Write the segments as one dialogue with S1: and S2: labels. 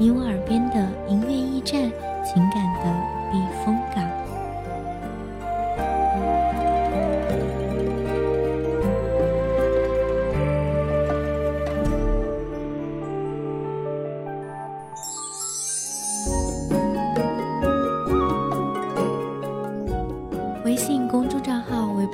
S1: 你我耳边的音。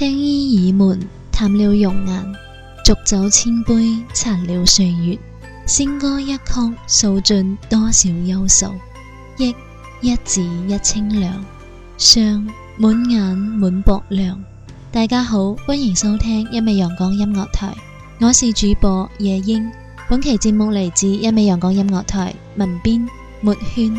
S2: 青衣倚门，淡了容颜；浊酒千杯，残了岁月。仙歌一曲，诉尽多少忧愁。忆一字一清凉，伤满眼满薄凉。大家好，欢迎收听一味阳光音乐台，我是主播夜莺。本期节目来自一味阳光音乐台，文编：没圈。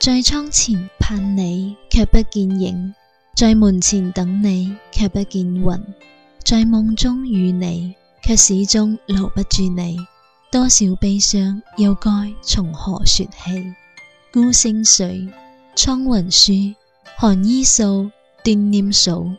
S2: 在窗前盼你，却不见影；在门前等你，却不见云；在梦中遇你，却始终留不住你。多少悲伤，又该从何说起？孤星水，苍云舒，寒衣素，断念数。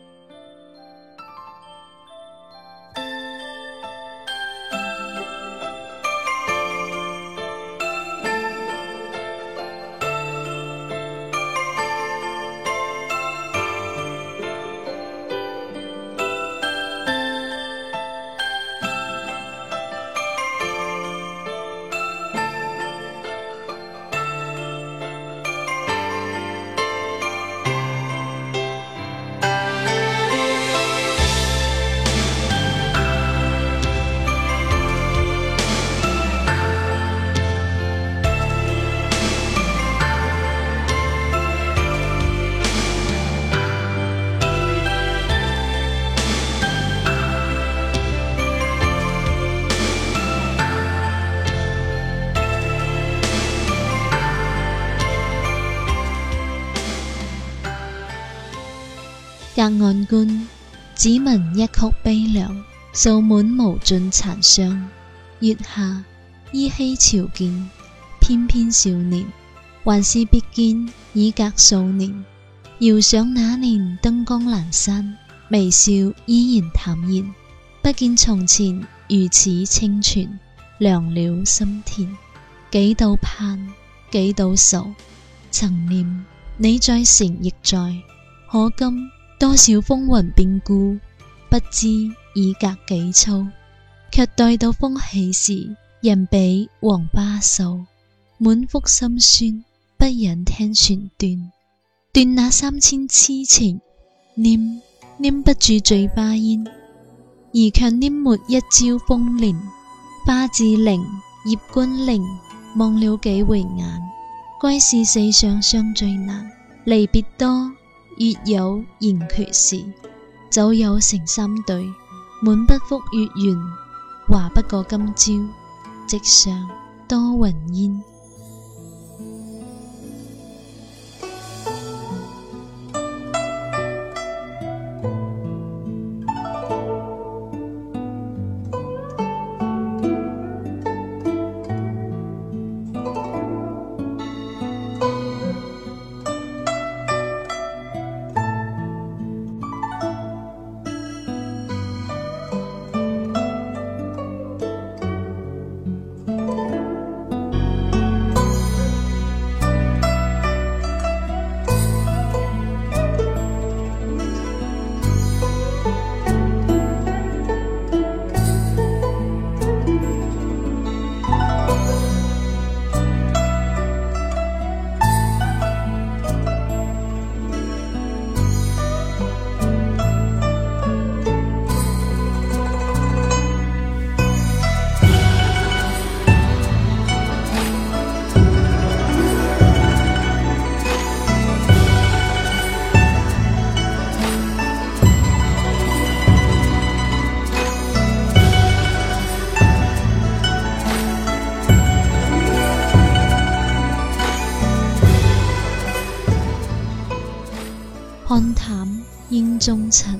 S2: 隔岸观，只闻一曲悲凉，诉满无尽残伤。月下依稀瞧见翩翩少年，还是别见已隔数年。遥想那年灯光阑珊，微笑依然淡然，不见从前如此清泉凉了心田。几度盼，几度愁，曾念你在城亦在，可今。多少风云变故，不知已隔几秋，却待到风起时，人比黄花瘦，满腹心酸，不忍听全断，断那三千痴情，念念不住醉花烟，而却拈没一朝风恋，花自灵叶关灵望了几回眼，归是世上相最难，离别多。月有圆缺时，酒有成三对。满不复月圆，话不过今朝。直上多云烟。淡烟中尘，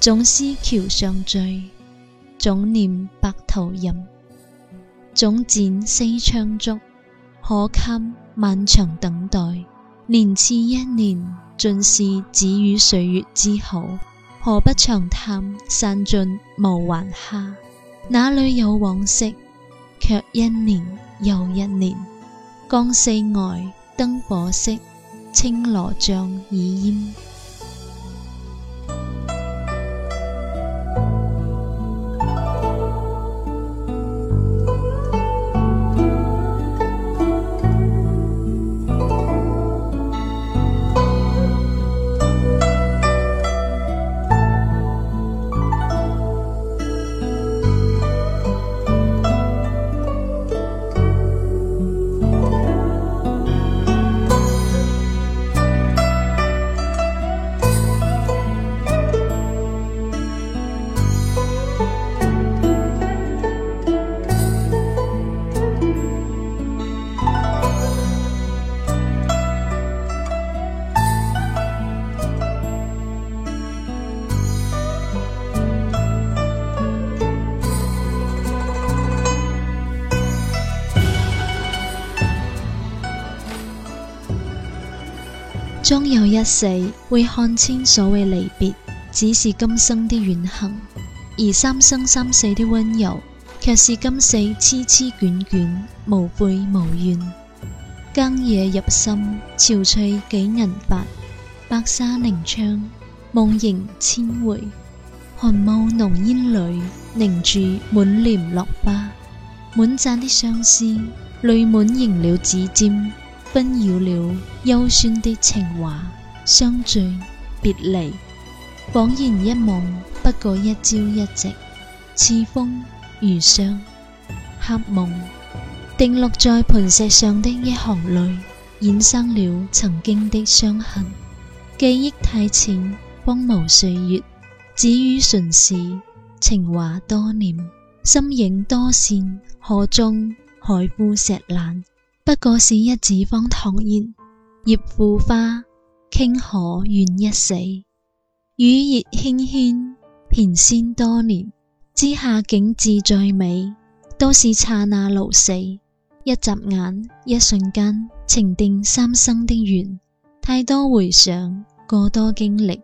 S2: 总思桥上醉，总念白头吟，总剪西窗烛，可堪漫长等待，年次一年，尽是止与岁月之好。何不长叹，散尽无还下？哪里有往昔？却一年又一年。江四外，灯火色，青罗帐已烟。终有一死，会看清所谓离别，只是今生的远行；而三生三世的温柔，却是今世痴痴眷眷，无悔无怨。更夜入深，憔悴几人白？白沙凝窗，梦萦千回。寒雾浓烟里，凝住满脸落花。满盏的相思，泪满盈了指尖。纷扰了幽酸的情话，相聚别离，恍然一梦，不过一朝一夕。似风如霜，黑梦定落在磐石上的一行泪，衍生了曾经的伤痕。记忆太浅，荒芜岁月，止于唇齿。情话多年，心影多线，河中海枯石烂。不过是一纸芳唐言，叶枯花倾，可愿一死？雨叶纤轩，偏仙多年之下景，致最美，都是刹那如死，一眨眼，一瞬间，情定三生的缘，太多回想，过多经历。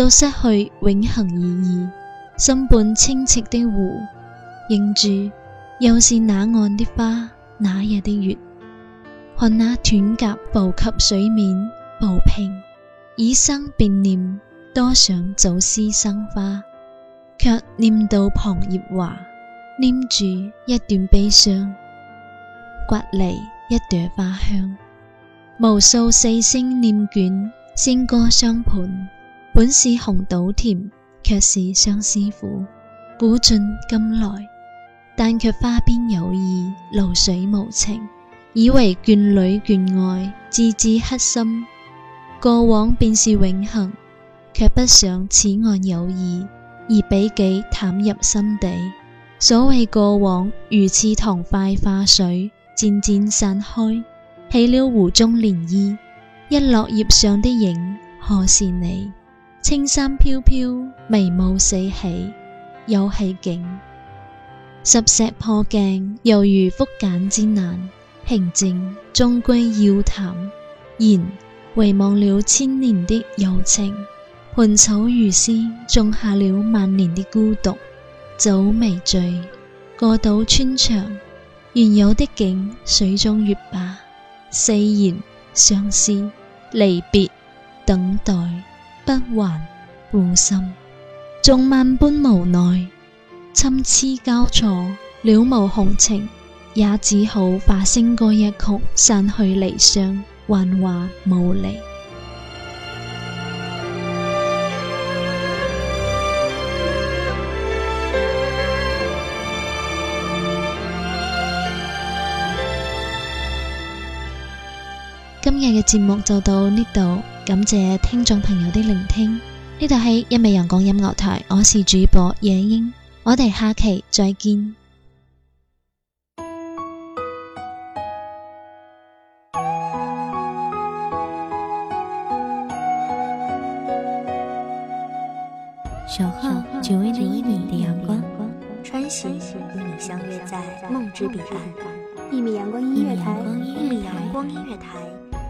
S2: 到失去永恒意义，心本清澈的湖，映住又是那岸的花，那夜的月？看那断甲步及水面，步平以生变念，多想早思生花，却念到旁叶华，念住一段悲伤，刮离一朵花香，无数四星念卷，仙歌相伴。本是红豆甜，却是相思苦。古尽今来，但却花边有意，流水无情。以为眷侣眷爱，字字刻心。过往便是永恒，却不想此岸有意，而比己淡入心底。所谓过往，如似糖块化水，渐渐散开，起了湖中涟漪。一落叶上的影，何是你？青山飘飘，眉雾四起，有系景。十石破镜，犹如覆简之难。平静终归要淡，然遗忘了千年的友情。含草如丝，种下了万年的孤独。酒未醉，过道穿墙，原有的景水中月吧。四言相思，离别，等待。不还半心，纵万般无奈，参差交错，了无红情，也只好化声歌一曲，散去离殇，幻化无离。今日嘅节目就到呢度。感谢听众朋友的聆听，呢度系一味阳光音乐台，我是主播野英，我哋下期再
S1: 见。小号米的阳光，
S3: 穿行与你相约在梦之彼岸，一米阳光音乐台，一米阳光音乐台。